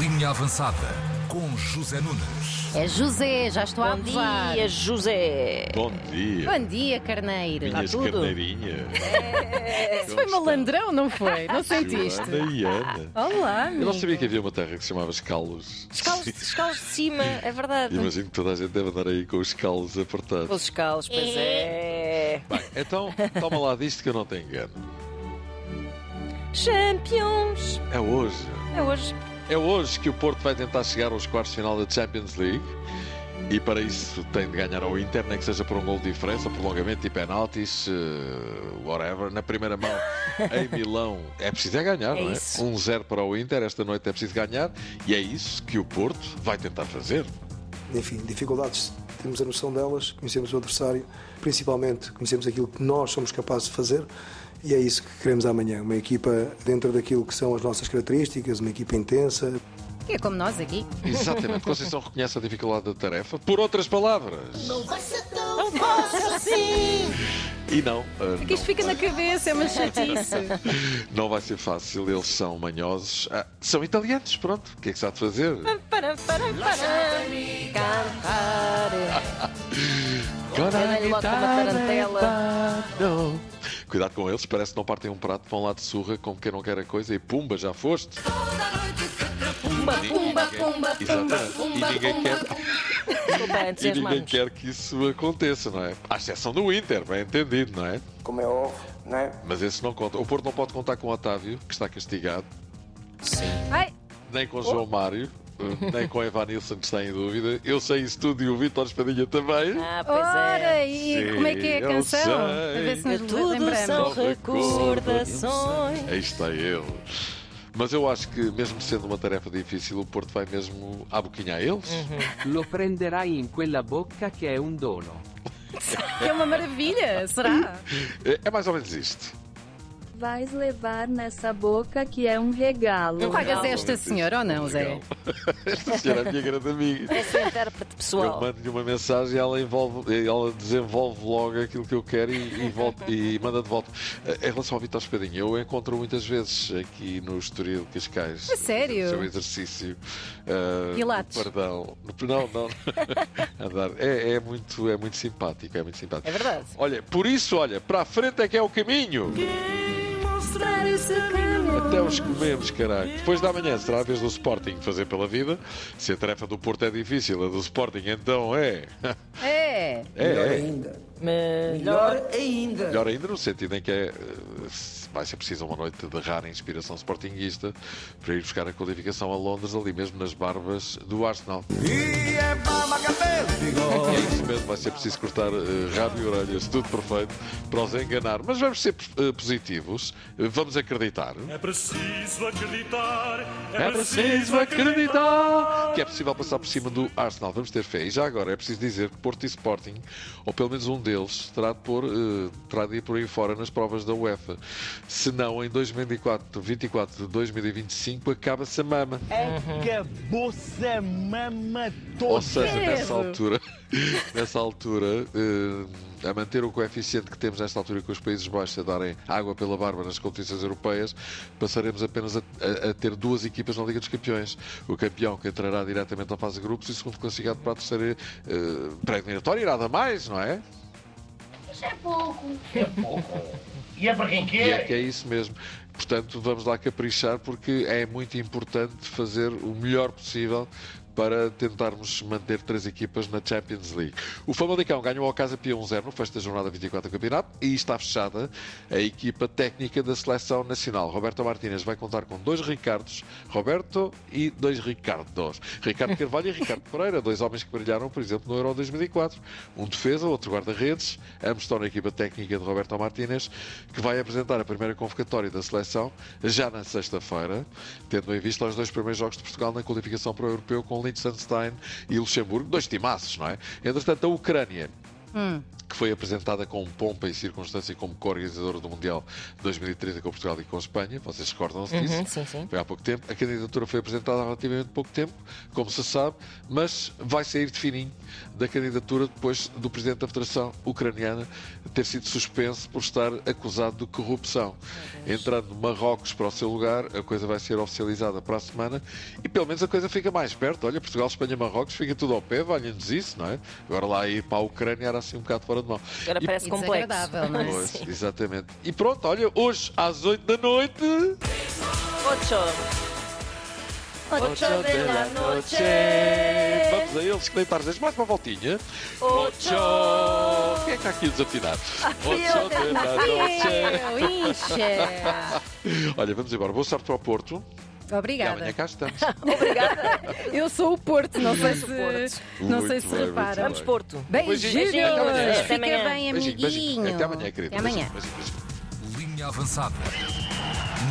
Linha Avançada com José Nunes. É José, já estou a Bom dia, José. Bom dia, Bom dia, carneiro. minhas tudo? carneirinhas. Isso foi malandrão, não foi? Não sentiste? Joana e Ana. Olá, amigo. Eu não sabia que havia uma terra que se chamava Escalos. Escalos, escalos de cima, é verdade. Imagino que toda a gente deve andar aí com os escalos apertados. Os escalos, pois é. Bem, então toma lá disto que eu não te engano. Champions. É hoje. É hoje. É hoje que o Porto vai tentar chegar aos quartos de final da Champions League. E para isso tem de ganhar ao Inter, nem que seja por um gol de diferença, prolongamento e penaltis, eh, whatever. Na primeira mão, em Milão, é preciso é ganhar, É não é? isso. 1-0 para o Inter, esta noite é preciso ganhar. E é isso que o Porto vai tentar fazer. enfim, dificuldades, temos a noção delas, conhecemos o adversário, principalmente conhecemos aquilo que nós somos capazes de fazer e é isso que queremos amanhã. Uma equipa dentro daquilo que são as nossas características, uma equipa intensa. Que é como nós aqui. Exatamente. Conceição reconhece a dificuldade da tarefa. Por outras palavras. Não posso assim. E não, ah, É que isto fica na cabeça, é uma chatice. não vai ser fácil. Eles são manhosos. Ah, são italianos, pronto. O que é que se há de fazer? Para, para, para. Cantar. Dei-lhe logo com. Cuidado com eles, parece que não partem um prato, vão lá de surra como quem não quer a coisa e pumba, já foste. Pumba, pumba, pumba, Exatamente. pumba, E ninguém pumba. quer. Desculpa, E ninguém quer que isso aconteça, não é? À exceção do Inter, bem entendido, não é? Como é óbvio, não é? Mas esse não conta. O Porto não pode contar com o Otávio, que está castigado, Ai, nem com o João Mário, eh, nem com o Evanilson, que está em dúvida. Eu sei isso tudo e o Vitor Espadinha também. Ah, pois ora, é. e Sim, como é que é a canção? sei. A ver se nos Que tudo lembramos. são recordações. Aí está ele. Mas eu acho que, mesmo sendo uma tarefa difícil, o Porto vai mesmo à boquinha a eles. Lo prenderai in quella bocca che è un dono. É uma maravilha, será? É, é mais ou menos isto. Vais levar nessa boca que é um regalo. Pagas esta senhora ou não, Zé? Esta senhora é a minha grande amiga. É seu intérprete Eu pessoal. mando-lhe uma mensagem e ela, envolve, ela desenvolve logo aquilo que eu quero e, e volta- e manda de volta. Eh, Em relação ao Vitor Espadinha, eu encontro muitas vezes aqui no Estoril de Cascais. A sério? Seu exercício. eh, Pilates. Perdão. Não, não. Andar. É, é muito, é muito simpático. É muito simpático. É verdade. Olha, por isso, olha, para a frente é que é o caminho. Mostrar esse caminho. Até os comemos, caralho. Depois da manhã será a vez do Sporting fazer pela vida. Se a tarefa do Porto é difícil, a do Sporting então é. É. É, é. ainda. Melhor. ainda. Melhor ainda no sentido em que é, eh, vai ser preciso uma noite de rara inspiração sportinguista para ir buscar a qualificação a Londres, ali mesmo nas barbas do Arsenal. E é isso mesmo, vai ser preciso cortar eh, rabo e orelhas, tudo perfeito, para os enganar. Mas vamos ser eh, positivos, eh, vamos acreditar. É preciso acreditar. É preciso acreditar que é possível passar por cima do Arsenal. Vamos ter fé. E já agora é preciso dizer que Porto e Sporting, ou pelo menos um deles, terá de, pôr, terá de ir por aí fora nas provas da UEFA. Senão, em 2024, 24 de 2025, acaba-se a mama. Acabou-se a mama toda. Ou seja, nessa altura, nessa altura eh, a manter o coeficiente que temos nesta altura com os Países Baixos a darem água pela barba nas competições europeias, passaremos apenas a, a- a ter duas equipas na Liga dos Campeões. O campeão que entrará diretamente na fase de grupos e o segundo classificado para a terceira eh, pré-eliminatória e nada mais, não é? E é para quem E é quer. que é isso mesmo. Portanto, vamos lá caprichar porque é muito importante fazer o melhor possível para tentarmos manter três equipas na Champions League. O Famalicão ganhou ao Casa Pia 1-0 no fecho da jornada 24 do campeonato e está fechada a equipa técnica da Seleção Nacional. Roberto Martínez vai contar com dois Ricardos, Roberto e dois Ricardos. Ricardo Carvalho e Ricardo Pereira, dois homens que brilharam, por exemplo, no Euro 2004. Um defesa, outro guarda-redes, ambos estão na equipa técnica de Roberto Martínez, que vai apresentar a primeira convocatória da seleção já na sexta-feira, tendo em vista os dois primeiros jogos de Portugal na qualificação para o europeu com Liechtenstein e Luxemburgo, dois timaços, não é? Entretanto, a Ucrânia que foi apresentada com pompa e circunstância como co-organizadora do Mundial 2030 com Portugal e com Espanha. Vocês recordam-se disso? Uhum, sim, sim. Foi há pouco tempo. A candidatura foi apresentada há relativamente pouco tempo, como se sabe, mas vai sair de fininho da candidatura depois do Presidente da Federação Ucraniana ter sido suspenso por estar acusado de corrupção. Entrando Marrocos para o seu lugar, a coisa vai ser oficializada para a semana e pelo menos a coisa fica mais perto. Olha, Portugal, Espanha, Marrocos, fica tudo ao pé, valha-nos isso, não é? Agora lá ir para a Ucrânia era assim um bocado fora de mão. Agora E- parece complexo. desagradável, não é? Pois, exatamente. E pronto, olha, hoje às 8 da noite. Ocho. Ocho de la noche. Vamos a eles que nem tardes, mais uma voltinha. Ocho. Quem é que está aqui desafinado? Ocho de la noche. Eu, incha. Olha, vamos embora. Boa sorte para o Porto. E amanhã Obrigada. cá estamos. Obrigada. Eu sou o Porto, não sei se, não sei Muito se bem, muito reparam. Vamos Porto. Beijinhos! Beijinho. Fica bem, Beijinho, beijinho. amiguinho. Até amanhã, querido. Até amanhã. Beijinho, beijinho. Linha avançada.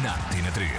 Na Tina 3.